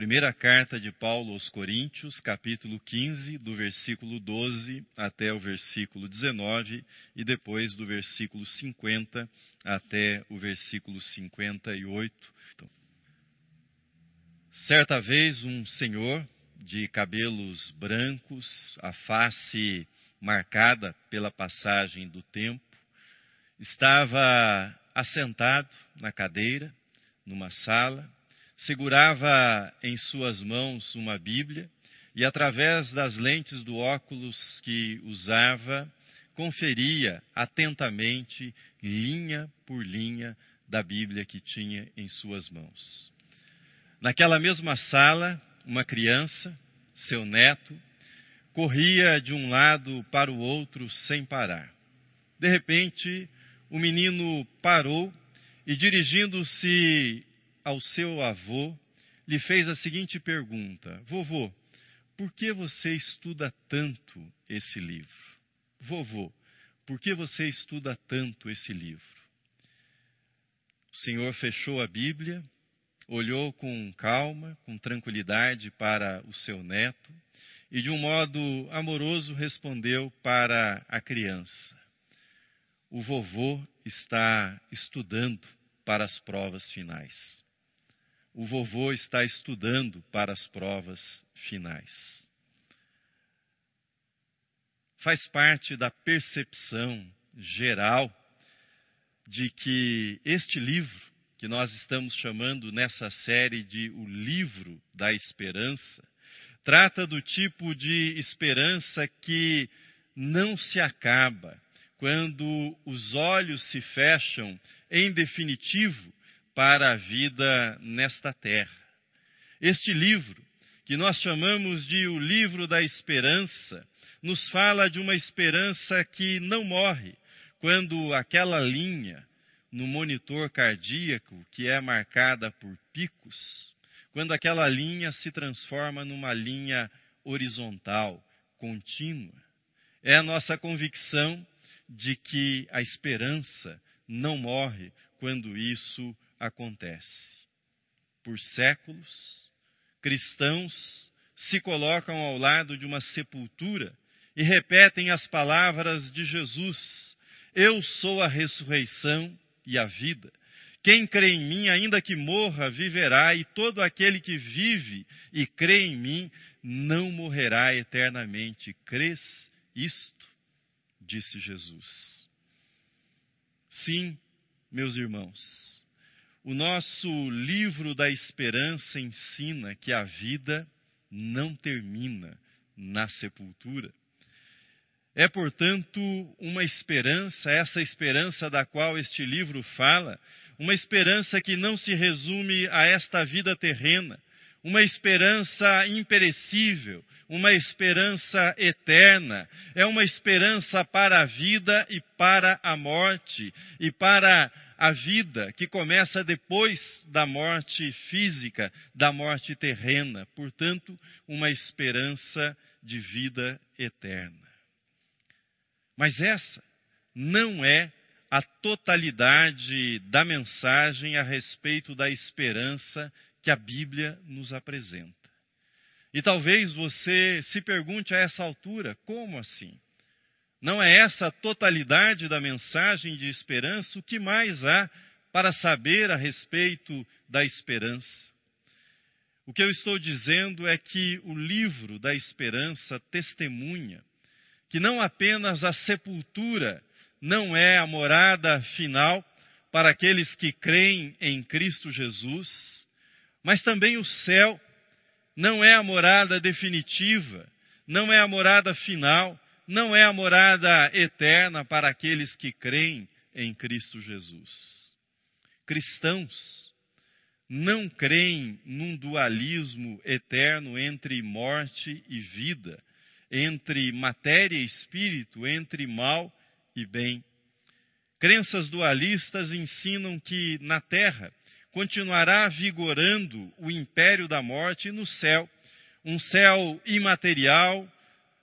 Primeira carta de Paulo aos Coríntios, capítulo 15, do versículo 12 até o versículo 19 e depois do versículo 50 até o versículo 58. Então, certa vez um senhor de cabelos brancos, a face marcada pela passagem do tempo, estava assentado na cadeira, numa sala, segurava em suas mãos uma Bíblia e, através das lentes do óculos que usava, conferia atentamente, linha por linha, da Bíblia que tinha em suas mãos. Naquela mesma sala, uma criança, seu neto, corria de um lado para o outro sem parar. De repente, o menino parou e, dirigindo-se ao seu avô, lhe fez a seguinte pergunta: Vovô, por que você estuda tanto esse livro? Vovô, por que você estuda tanto esse livro? O Senhor fechou a Bíblia, olhou com calma, com tranquilidade para o seu neto e, de um modo amoroso, respondeu para a criança: O vovô está estudando para as provas finais o vovô está estudando para as provas finais. Faz parte da percepção geral de que este livro, que nós estamos chamando nessa série de O Livro da Esperança, trata do tipo de esperança que não se acaba quando os olhos se fecham, em definitivo, para a vida nesta terra. Este livro, que nós chamamos de o livro da esperança, nos fala de uma esperança que não morre quando aquela linha no monitor cardíaco, que é marcada por picos, quando aquela linha se transforma numa linha horizontal, contínua. É a nossa convicção de que a esperança não morre quando isso acontece. Por séculos, cristãos se colocam ao lado de uma sepultura e repetem as palavras de Jesus: Eu sou a ressurreição e a vida. Quem crê em mim, ainda que morra, viverá, e todo aquele que vive e crê em mim não morrerá eternamente. Crês isto? Disse Jesus. Sim, meus irmãos, o nosso livro da esperança ensina que a vida não termina na sepultura. É, portanto, uma esperança, essa esperança da qual este livro fala, uma esperança que não se resume a esta vida terrena, uma esperança imperecível, uma esperança eterna, é uma esperança para a vida e para a morte, e para a vida que começa depois da morte física, da morte terrena, portanto, uma esperança de vida eterna. Mas essa não é a totalidade da mensagem a respeito da esperança que a Bíblia nos apresenta. E talvez você se pergunte a essa altura: como assim? Não é essa a totalidade da mensagem de esperança? O que mais há para saber a respeito da esperança? O que eu estou dizendo é que o livro da esperança testemunha que não apenas a sepultura não é a morada final para aqueles que creem em Cristo Jesus, mas também o céu não é a morada definitiva, não é a morada final, não é a morada eterna para aqueles que creem em Cristo Jesus. Cristãos não creem num dualismo eterno entre morte e vida, entre matéria e espírito, entre mal e bem. Crenças dualistas ensinam que na terra continuará vigorando o império da morte e no céu, um céu imaterial,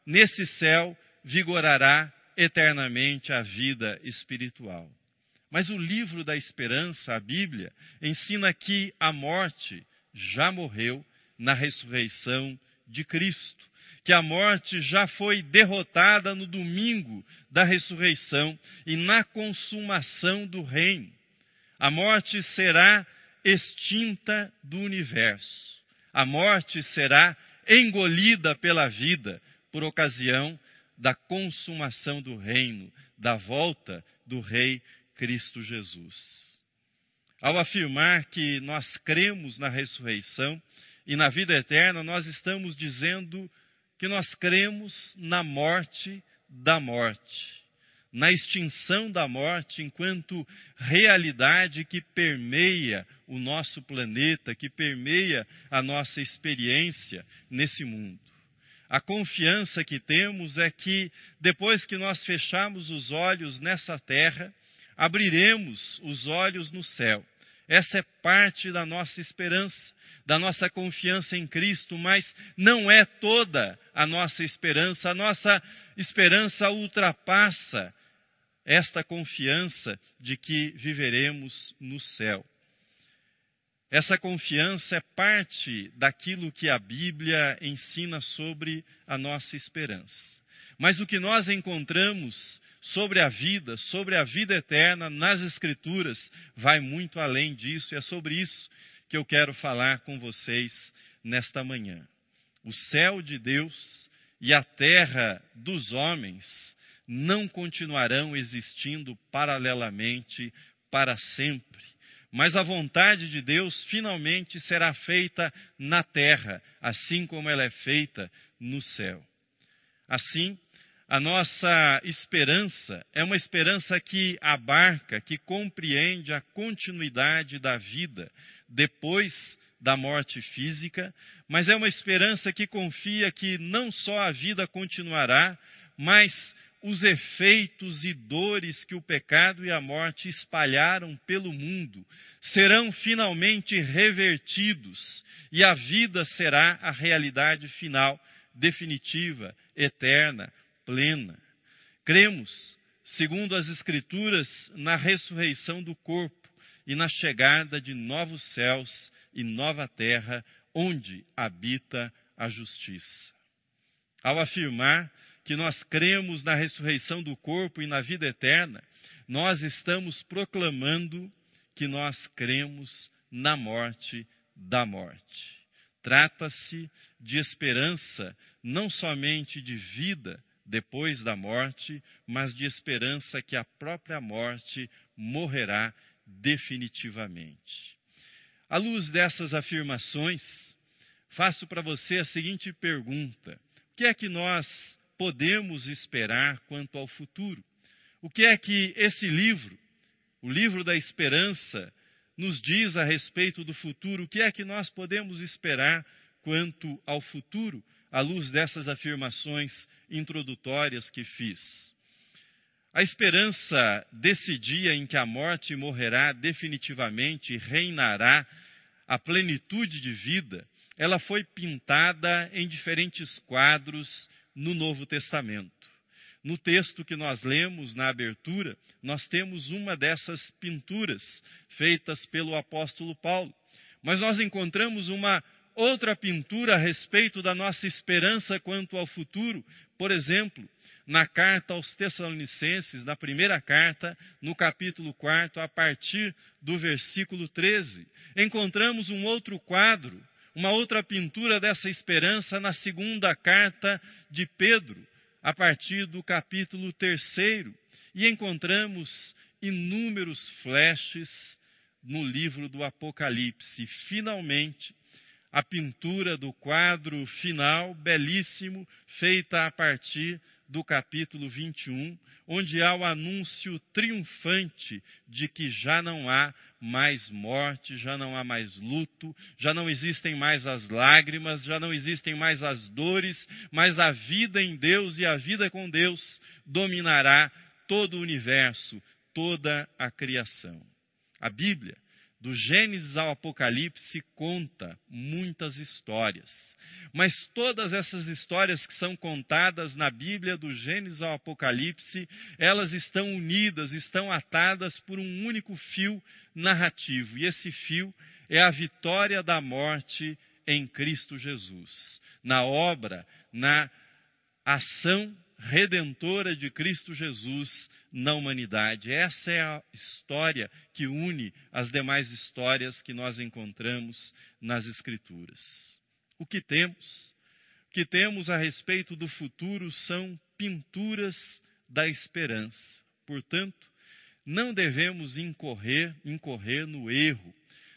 nesse céu vigorará eternamente a vida espiritual. Mas o livro da esperança, a Bíblia, ensina que a morte já morreu na ressurreição de Cristo, que a morte já foi derrotada no domingo da ressurreição e na consumação do reino. A morte será extinta do universo. A morte será engolida pela vida por ocasião da consumação do reino, da volta do Rei Cristo Jesus. Ao afirmar que nós cremos na ressurreição e na vida eterna, nós estamos dizendo que nós cremos na morte da morte, na extinção da morte enquanto realidade que permeia o nosso planeta, que permeia a nossa experiência nesse mundo. A confiança que temos é que, depois que nós fecharmos os olhos nessa terra, abriremos os olhos no céu. Essa é parte da nossa esperança, da nossa confiança em Cristo, mas não é toda a nossa esperança. A nossa esperança ultrapassa esta confiança de que viveremos no céu. Essa confiança é parte daquilo que a Bíblia ensina sobre a nossa esperança. Mas o que nós encontramos sobre a vida, sobre a vida eterna nas Escrituras, vai muito além disso, e é sobre isso que eu quero falar com vocês nesta manhã. O céu de Deus e a terra dos homens não continuarão existindo paralelamente para sempre mas a vontade de Deus finalmente será feita na terra, assim como ela é feita no céu. Assim, a nossa esperança é uma esperança que abarca, que compreende a continuidade da vida depois da morte física, mas é uma esperança que confia que não só a vida continuará, mas os efeitos e dores que o pecado e a morte espalharam pelo mundo serão finalmente revertidos e a vida será a realidade final, definitiva, eterna, plena. Cremos, segundo as Escrituras, na ressurreição do corpo e na chegada de novos céus e nova terra, onde habita a justiça. Ao afirmar que nós cremos na ressurreição do corpo e na vida eterna, nós estamos proclamando que nós cremos na morte da morte. Trata-se de esperança não somente de vida depois da morte, mas de esperança que a própria morte morrerá definitivamente. À luz dessas afirmações, faço para você a seguinte pergunta: o que é que nós podemos esperar quanto ao futuro. O que é que esse livro, o livro da esperança, nos diz a respeito do futuro? O que é que nós podemos esperar quanto ao futuro, à luz dessas afirmações introdutórias que fiz? A esperança desse dia em que a morte morrerá definitivamente e reinará a plenitude de vida, ela foi pintada em diferentes quadros no Novo Testamento. No texto que nós lemos na abertura, nós temos uma dessas pinturas feitas pelo apóstolo Paulo. Mas nós encontramos uma outra pintura a respeito da nossa esperança quanto ao futuro. Por exemplo, na carta aos Tessalonicenses, na primeira carta, no capítulo 4, a partir do versículo 13, encontramos um outro quadro uma outra pintura dessa esperança na segunda carta de Pedro, a partir do capítulo terceiro, e encontramos inúmeros flashes no livro do Apocalipse. Finalmente, a pintura do quadro final, belíssimo, feita a partir do capítulo 21, onde há o anúncio triunfante de que já não há mais morte, já não há mais luto, já não existem mais as lágrimas, já não existem mais as dores, mas a vida em Deus e a vida com Deus dominará todo o universo, toda a criação. A Bíblia do Gênesis ao Apocalipse conta muitas histórias. Mas todas essas histórias que são contadas na Bíblia, do Gênesis ao Apocalipse, elas estão unidas, estão atadas por um único fio narrativo. E esse fio é a vitória da morte em Cristo Jesus, na obra, na ação redentora de Cristo Jesus na humanidade. Essa é a história que une as demais histórias que nós encontramos nas Escrituras. O que temos? O que temos a respeito do futuro são pinturas da esperança. Portanto, não devemos incorrer, incorrer no erro,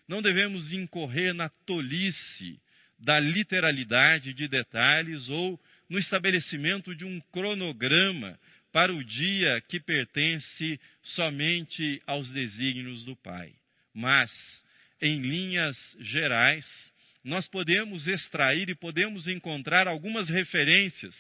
não devemos incorrer na tolice da literalidade de detalhes ou no estabelecimento de um cronograma para o dia que pertence somente aos desígnios do Pai. Mas, em linhas gerais, nós podemos extrair e podemos encontrar algumas referências,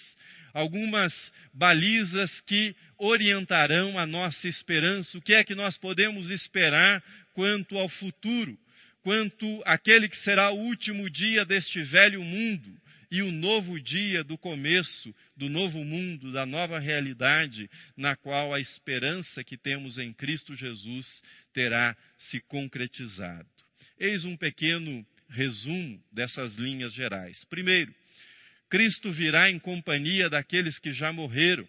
algumas balizas que orientarão a nossa esperança, o que é que nós podemos esperar quanto ao futuro, quanto àquele que será o último dia deste velho mundo, e o novo dia do começo do novo mundo, da nova realidade, na qual a esperança que temos em Cristo Jesus terá se concretizado. Eis um pequeno resumo dessas linhas gerais. Primeiro, Cristo virá em companhia daqueles que já morreram,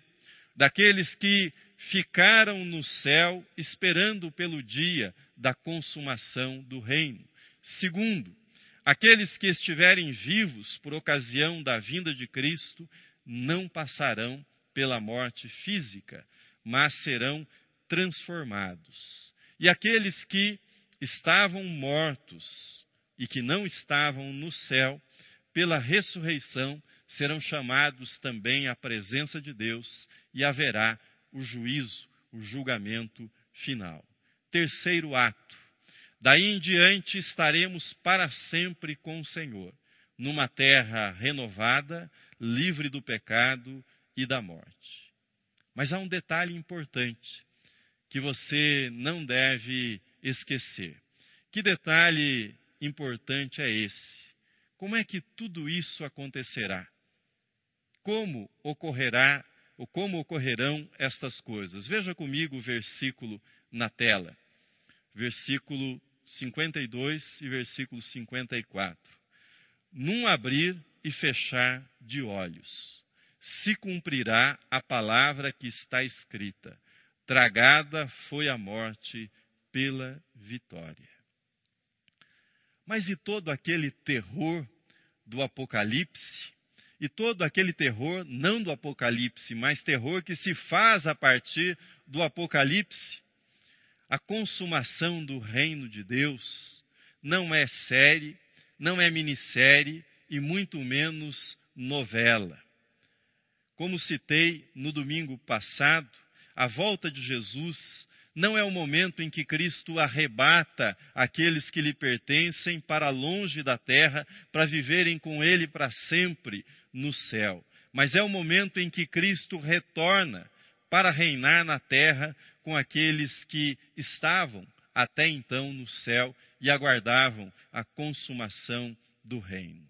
daqueles que ficaram no céu esperando pelo dia da consumação do reino. Segundo, Aqueles que estiverem vivos por ocasião da vinda de Cristo não passarão pela morte física, mas serão transformados. E aqueles que estavam mortos e que não estavam no céu, pela ressurreição, serão chamados também à presença de Deus e haverá o juízo, o julgamento final. Terceiro ato Daí em diante estaremos para sempre com o Senhor, numa terra renovada, livre do pecado e da morte. Mas há um detalhe importante que você não deve esquecer. Que detalhe importante é esse? Como é que tudo isso acontecerá? Como ocorrerá ou como ocorrerão estas coisas? Veja comigo o versículo na tela. Versículo 52 e versículo 54. Num abrir e fechar de olhos, se cumprirá a palavra que está escrita: tragada foi a morte pela vitória. Mas e todo aquele terror do Apocalipse? E todo aquele terror, não do Apocalipse, mas terror que se faz a partir do Apocalipse? A consumação do reino de Deus não é série, não é minissérie e muito menos novela. Como citei no domingo passado, a volta de Jesus não é o momento em que Cristo arrebata aqueles que lhe pertencem para longe da terra, para viverem com Ele para sempre no céu. Mas é o momento em que Cristo retorna para reinar na terra com aqueles que estavam até então no céu e aguardavam a consumação do reino.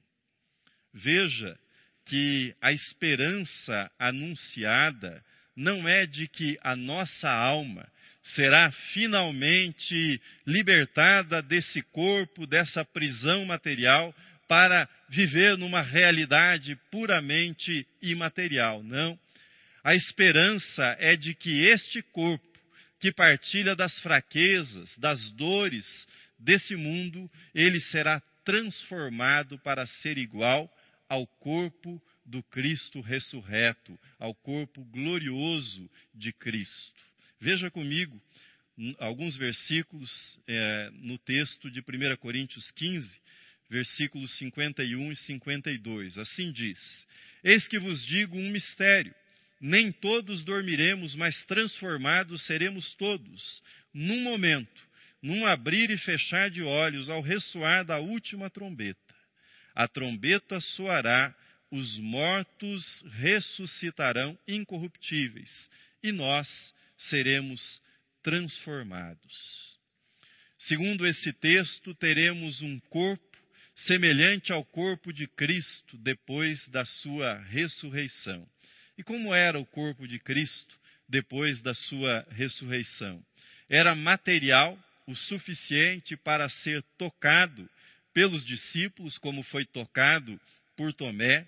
Veja que a esperança anunciada não é de que a nossa alma será finalmente libertada desse corpo, dessa prisão material, para viver numa realidade puramente imaterial. Não. A esperança é de que este corpo, que partilha das fraquezas, das dores desse mundo, ele será transformado para ser igual ao corpo do Cristo ressurreto, ao corpo glorioso de Cristo. Veja comigo alguns versículos é, no texto de 1 Coríntios 15, versículos 51 e 52. Assim diz: Eis que vos digo um mistério nem todos dormiremos, mas transformados seremos todos, num momento, num abrir e fechar de olhos, ao ressoar da última trombeta. A trombeta soará, os mortos ressuscitarão incorruptíveis, e nós seremos transformados. Segundo esse texto, teremos um corpo semelhante ao corpo de Cristo depois da sua ressurreição. E como era o corpo de Cristo depois da sua ressurreição? Era material o suficiente para ser tocado pelos discípulos, como foi tocado por Tomé,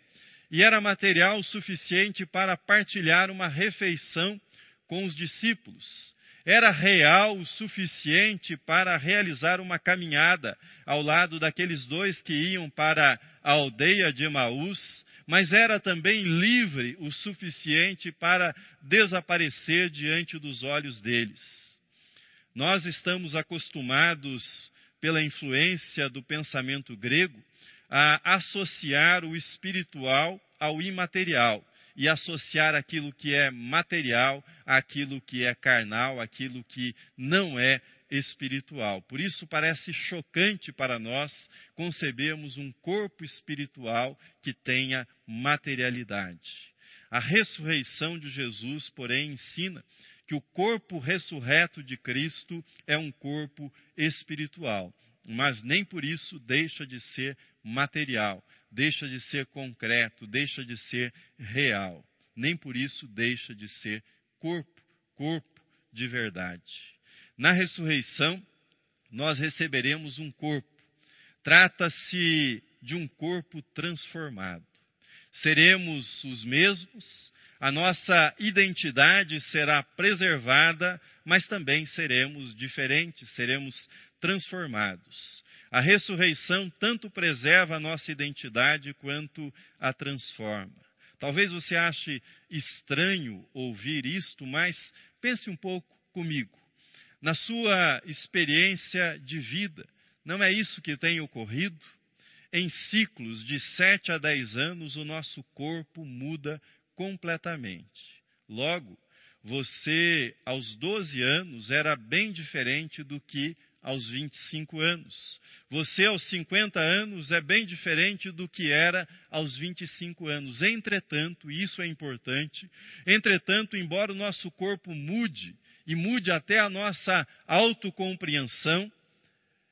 e era material suficiente para partilhar uma refeição com os discípulos. Era real o suficiente para realizar uma caminhada ao lado daqueles dois que iam para a aldeia de Emaús, mas era também livre o suficiente para desaparecer diante dos olhos deles. Nós estamos acostumados, pela influência do pensamento grego, a associar o espiritual ao imaterial e associar aquilo que é material àquilo que é carnal, aquilo que não é espiritual. Por isso parece chocante para nós concebermos um corpo espiritual que tenha materialidade. A ressurreição de Jesus, porém, ensina que o corpo ressurreto de Cristo é um corpo espiritual, mas nem por isso deixa de ser material, deixa de ser concreto, deixa de ser real. Nem por isso deixa de ser corpo, corpo de verdade. Na ressurreição, nós receberemos um corpo. Trata-se de um corpo transformado. Seremos os mesmos, a nossa identidade será preservada, mas também seremos diferentes, seremos transformados. A ressurreição tanto preserva a nossa identidade quanto a transforma. Talvez você ache estranho ouvir isto, mas pense um pouco comigo. Na sua experiência de vida, não é isso que tem ocorrido? Em ciclos de 7 a 10 anos, o nosso corpo muda completamente. Logo, você, aos 12 anos, era bem diferente do que aos 25 anos. Você, aos 50 anos, é bem diferente do que era aos 25 anos. Entretanto, isso é importante, entretanto, embora o nosso corpo mude, e mude até a nossa autocompreensão,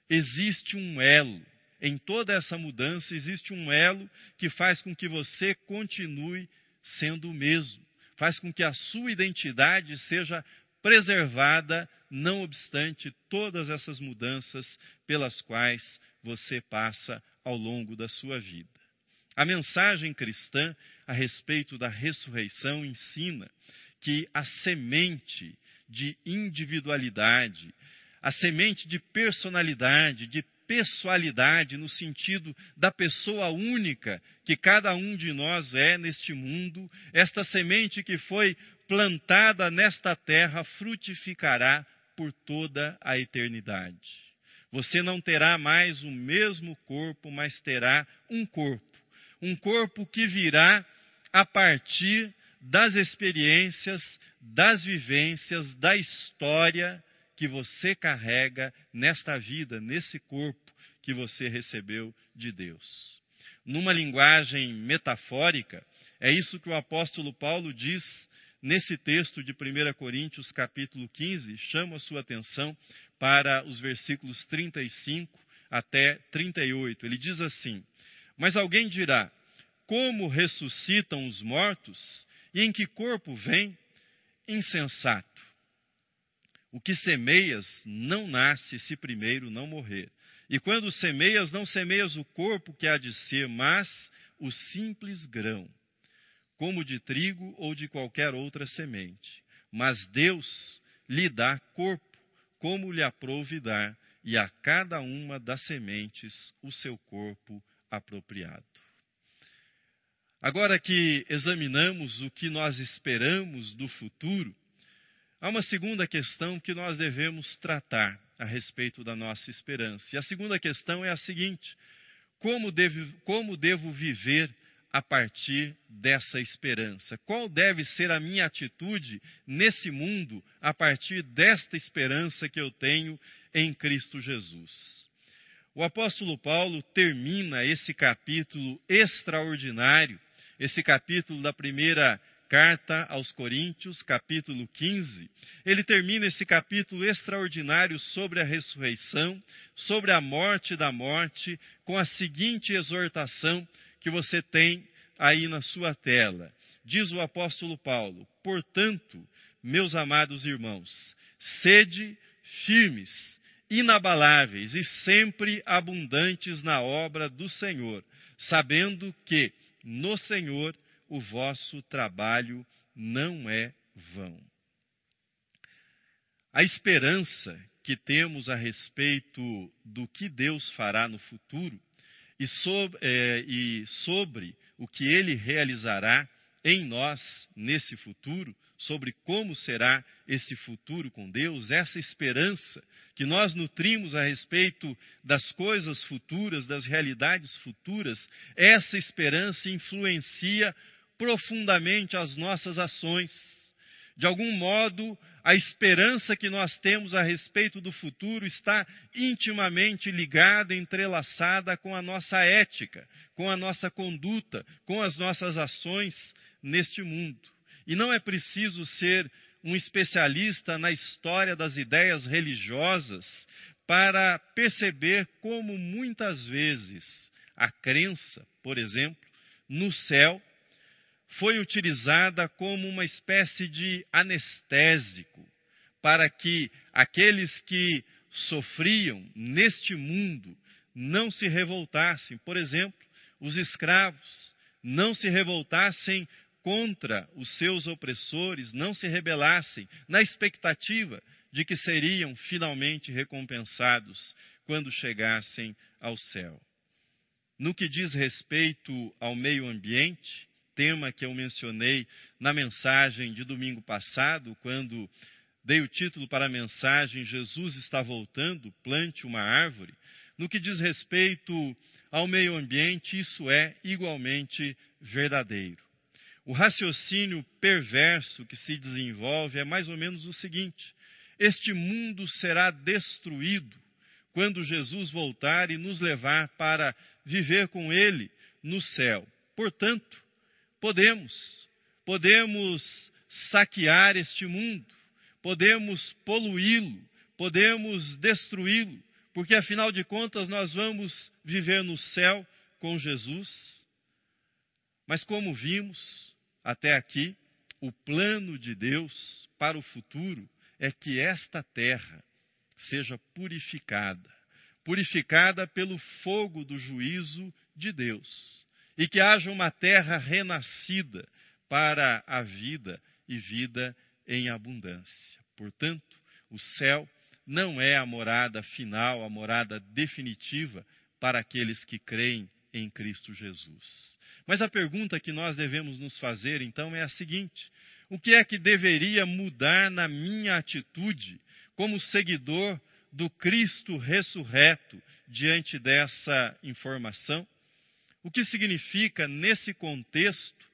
existe um elo. Em toda essa mudança, existe um elo que faz com que você continue sendo o mesmo, faz com que a sua identidade seja preservada não obstante todas essas mudanças pelas quais você passa ao longo da sua vida. A mensagem cristã a respeito da ressurreição ensina que a semente de individualidade, a semente de personalidade, de pessoalidade, no sentido da pessoa única que cada um de nós é neste mundo, esta semente que foi plantada nesta terra frutificará por toda a eternidade. Você não terá mais o mesmo corpo, mas terá um corpo. Um corpo que virá a partir das experiências, das vivências, da história que você carrega nesta vida, nesse corpo que você recebeu de Deus. Numa linguagem metafórica, é isso que o apóstolo Paulo diz nesse texto de 1 Coríntios, capítulo 15, chamo a sua atenção para os versículos 35 até 38. Ele diz assim: Mas alguém dirá: Como ressuscitam os mortos? E em que corpo vem? Insensato. O que semeias não nasce se primeiro não morrer. E quando semeias, não semeias o corpo que há de ser, mas o simples grão como de trigo ou de qualquer outra semente. Mas Deus lhe dá corpo, como lhe aprouve dar, e a cada uma das sementes o seu corpo apropriado. Agora que examinamos o que nós esperamos do futuro, há uma segunda questão que nós devemos tratar a respeito da nossa esperança. E a segunda questão é a seguinte: como devo, como devo viver a partir dessa esperança? Qual deve ser a minha atitude nesse mundo a partir desta esperança que eu tenho em Cristo Jesus? O apóstolo Paulo termina esse capítulo extraordinário, esse capítulo da primeira carta aos Coríntios, capítulo 15. Ele termina esse capítulo extraordinário sobre a ressurreição, sobre a morte da morte, com a seguinte exortação que você tem aí na sua tela. Diz o apóstolo Paulo: Portanto, meus amados irmãos, sede firmes, inabaláveis e sempre abundantes na obra do Senhor, sabendo que no Senhor o vosso trabalho não é vão. A esperança que temos a respeito do que Deus fará no futuro e sobre, é, e sobre o que Ele realizará em nós nesse futuro, sobre como será esse futuro com Deus, essa esperança que nós nutrimos a respeito das coisas futuras, das realidades futuras, essa esperança influencia profundamente as nossas ações. De algum modo, a esperança que nós temos a respeito do futuro está intimamente ligada, entrelaçada com a nossa ética, com a nossa conduta, com as nossas ações neste mundo. E não é preciso ser um especialista na história das ideias religiosas para perceber como muitas vezes a crença, por exemplo, no céu foi utilizada como uma espécie de anestésico para que aqueles que sofriam neste mundo não se revoltassem. Por exemplo, os escravos não se revoltassem contra os seus opressores, não se rebelassem, na expectativa de que seriam finalmente recompensados quando chegassem ao céu. No que diz respeito ao meio ambiente, tema que eu mencionei na mensagem de domingo passado, quando dei o título para a mensagem Jesus está voltando, plante uma árvore. No que diz respeito ao meio ambiente, isso é igualmente verdadeiro. O raciocínio perverso que se desenvolve é mais ou menos o seguinte: este mundo será destruído quando Jesus voltar e nos levar para viver com Ele no céu. Portanto, podemos, podemos saquear este mundo, podemos poluí-lo, podemos destruí-lo, porque afinal de contas nós vamos viver no céu com Jesus. Mas como vimos, até aqui, o plano de Deus para o futuro é que esta terra seja purificada purificada pelo fogo do juízo de Deus e que haja uma terra renascida para a vida e vida em abundância. Portanto, o céu não é a morada final, a morada definitiva para aqueles que creem em Cristo Jesus. Mas a pergunta que nós devemos nos fazer então é a seguinte: o que é que deveria mudar na minha atitude como seguidor do Cristo ressurreto diante dessa informação? O que significa, nesse contexto,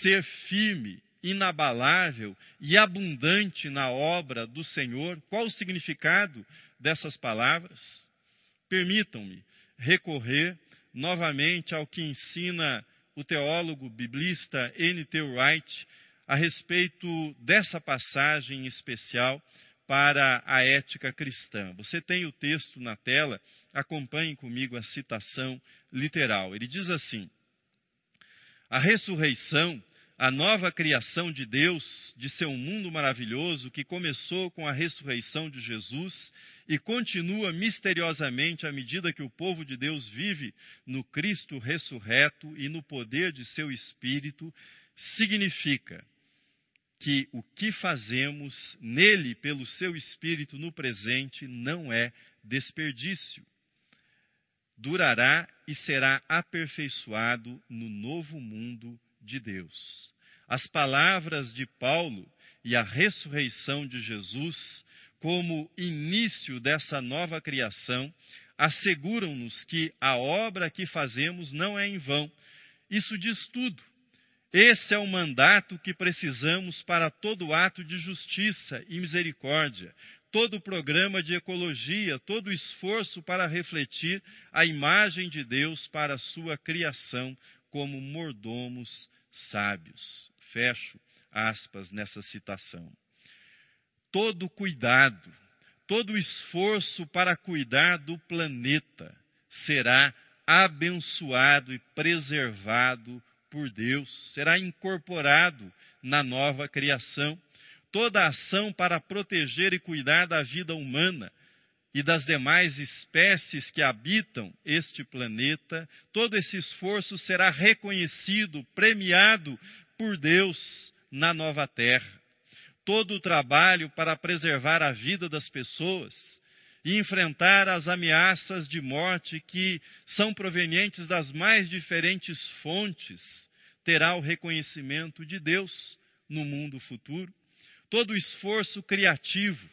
ser firme, inabalável e abundante na obra do Senhor? Qual o significado dessas palavras? Permitam-me recorrer novamente ao que ensina o teólogo biblista N.T. Wright a respeito dessa passagem especial para a ética cristã. Você tem o texto na tela, acompanhe comigo a citação literal. Ele diz assim: A ressurreição a nova criação de Deus, de seu mundo maravilhoso, que começou com a ressurreição de Jesus e continua misteriosamente à medida que o povo de Deus vive no Cristo ressurreto e no poder de seu Espírito, significa que o que fazemos nele pelo seu Espírito no presente não é desperdício. Durará e será aperfeiçoado no novo mundo de Deus. As palavras de Paulo e a ressurreição de Jesus, como início dessa nova criação, asseguram-nos que a obra que fazemos não é em vão. Isso diz tudo. Esse é o mandato que precisamos para todo ato de justiça e misericórdia, todo programa de ecologia, todo esforço para refletir a imagem de Deus para a sua criação como mordomos sábios. Fecho aspas nessa citação. Todo cuidado, todo esforço para cuidar do planeta será abençoado e preservado por Deus, será incorporado na nova criação. Toda ação para proteger e cuidar da vida humana e das demais espécies que habitam este planeta, todo esse esforço será reconhecido, premiado por Deus na nova terra. Todo o trabalho para preservar a vida das pessoas e enfrentar as ameaças de morte que são provenientes das mais diferentes fontes terá o reconhecimento de Deus no mundo futuro. Todo o esforço criativo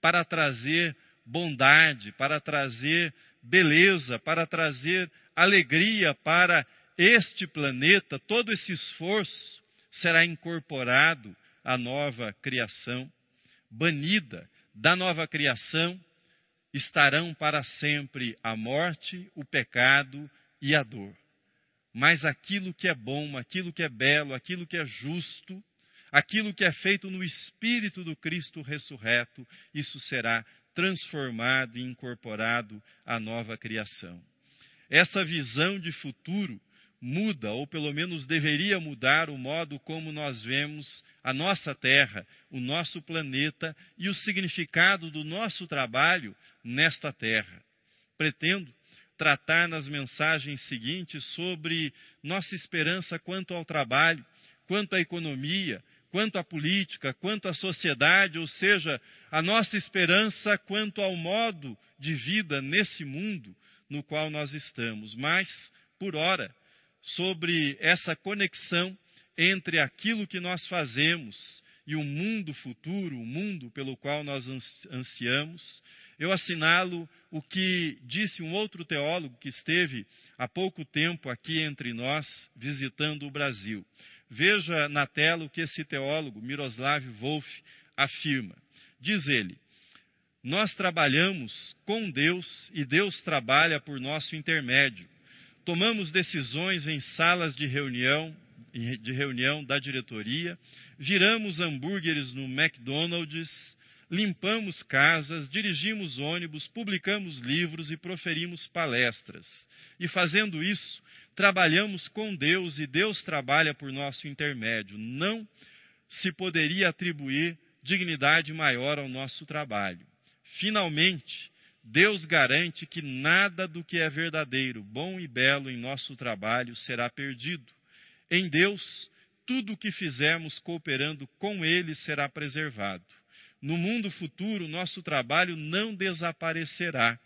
para trazer bondade, para trazer beleza, para trazer alegria para este planeta, todo esse esforço será incorporado à nova criação. Banida da nova criação estarão para sempre a morte, o pecado e a dor. Mas aquilo que é bom, aquilo que é belo, aquilo que é justo, aquilo que é feito no espírito do Cristo ressurreto, isso será transformado e incorporado à nova criação. Essa visão de futuro muda, ou pelo menos deveria mudar, o modo como nós vemos a nossa Terra, o nosso planeta e o significado do nosso trabalho nesta Terra. Pretendo tratar nas mensagens seguintes sobre nossa esperança quanto ao trabalho, quanto à economia, quanto à política, quanto à sociedade, ou seja, a nossa esperança quanto ao modo de vida nesse mundo no qual nós estamos. Mas, por ora, sobre essa conexão entre aquilo que nós fazemos e o mundo futuro, o mundo pelo qual nós ansiamos, eu assinalo o que disse um outro teólogo que esteve há pouco tempo aqui entre nós, visitando o Brasil. Veja na tela o que esse teólogo, Miroslav Wolf, afirma. Diz ele: Nós trabalhamos com Deus e Deus trabalha por nosso intermédio. Tomamos decisões em salas de reunião, de reunião da diretoria, viramos hambúrgueres no McDonald's, limpamos casas, dirigimos ônibus, publicamos livros e proferimos palestras. E fazendo isso, trabalhamos com Deus e Deus trabalha por nosso intermédio. Não se poderia atribuir dignidade maior ao nosso trabalho. Finalmente, Deus garante que nada do que é verdadeiro, bom e belo em nosso trabalho será perdido. Em Deus, tudo o que fizermos cooperando com Ele será preservado. No mundo futuro, nosso trabalho não desaparecerá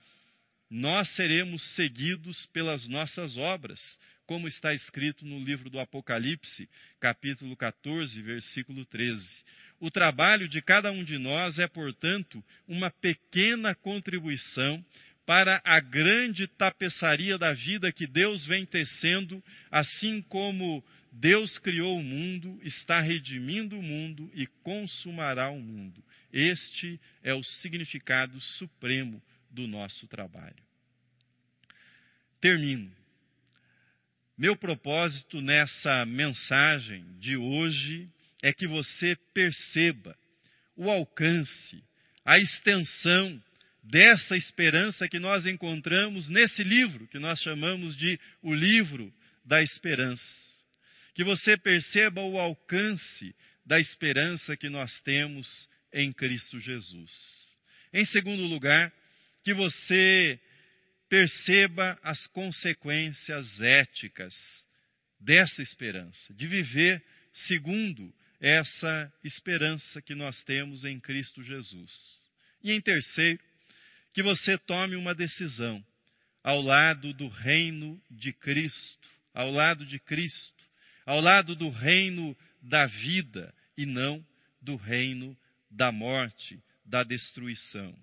nós seremos seguidos pelas nossas obras, como está escrito no livro do Apocalipse, capítulo 14, versículo 13. O trabalho de cada um de nós é, portanto, uma pequena contribuição para a grande tapeçaria da vida que Deus vem tecendo, assim como Deus criou o mundo, está redimindo o mundo e consumará o mundo. Este é o significado supremo do nosso trabalho. Termino. Meu propósito nessa mensagem de hoje é que você perceba o alcance, a extensão dessa esperança que nós encontramos nesse livro, que nós chamamos de o livro da esperança. Que você perceba o alcance da esperança que nós temos em Cristo Jesus. Em segundo lugar, que você perceba as consequências éticas dessa esperança, de viver segundo essa esperança que nós temos em Cristo Jesus. E em terceiro, que você tome uma decisão ao lado do reino de Cristo, ao lado de Cristo, ao lado do reino da vida e não do reino da morte, da destruição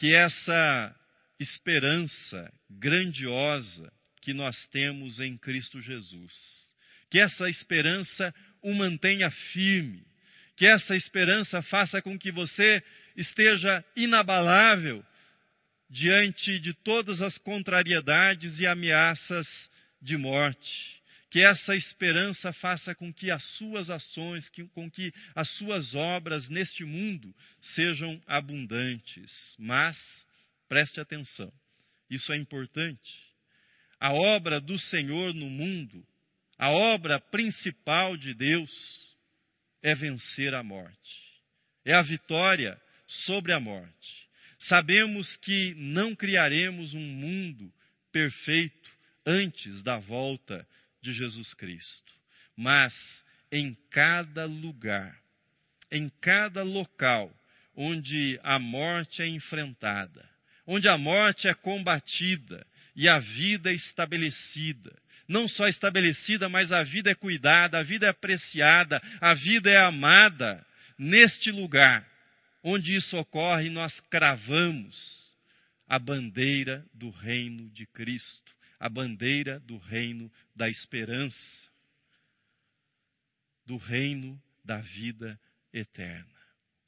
que essa esperança grandiosa que nós temos em Cristo Jesus, que essa esperança o mantenha firme, que essa esperança faça com que você esteja inabalável diante de todas as contrariedades e ameaças de morte. Que essa esperança faça com que as suas ações, que, com que as suas obras neste mundo sejam abundantes. Mas, preste atenção, isso é importante. A obra do Senhor no mundo, a obra principal de Deus, é vencer a morte, é a vitória sobre a morte. Sabemos que não criaremos um mundo perfeito antes da volta de Jesus Cristo, mas em cada lugar, em cada local onde a morte é enfrentada, onde a morte é combatida e a vida é estabelecida. Não só estabelecida, mas a vida é cuidada, a vida é apreciada, a vida é amada. Neste lugar, onde isso ocorre, nós cravamos a bandeira do reino de Cristo, a bandeira do reino da esperança, do reino da vida eterna.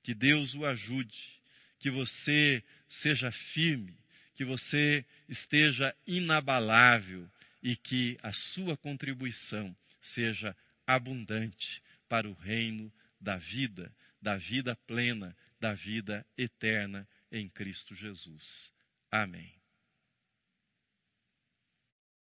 Que Deus o ajude, que você seja firme, que você esteja inabalável e que a sua contribuição seja abundante para o reino da vida, da vida plena, da vida eterna em Cristo Jesus. Amém.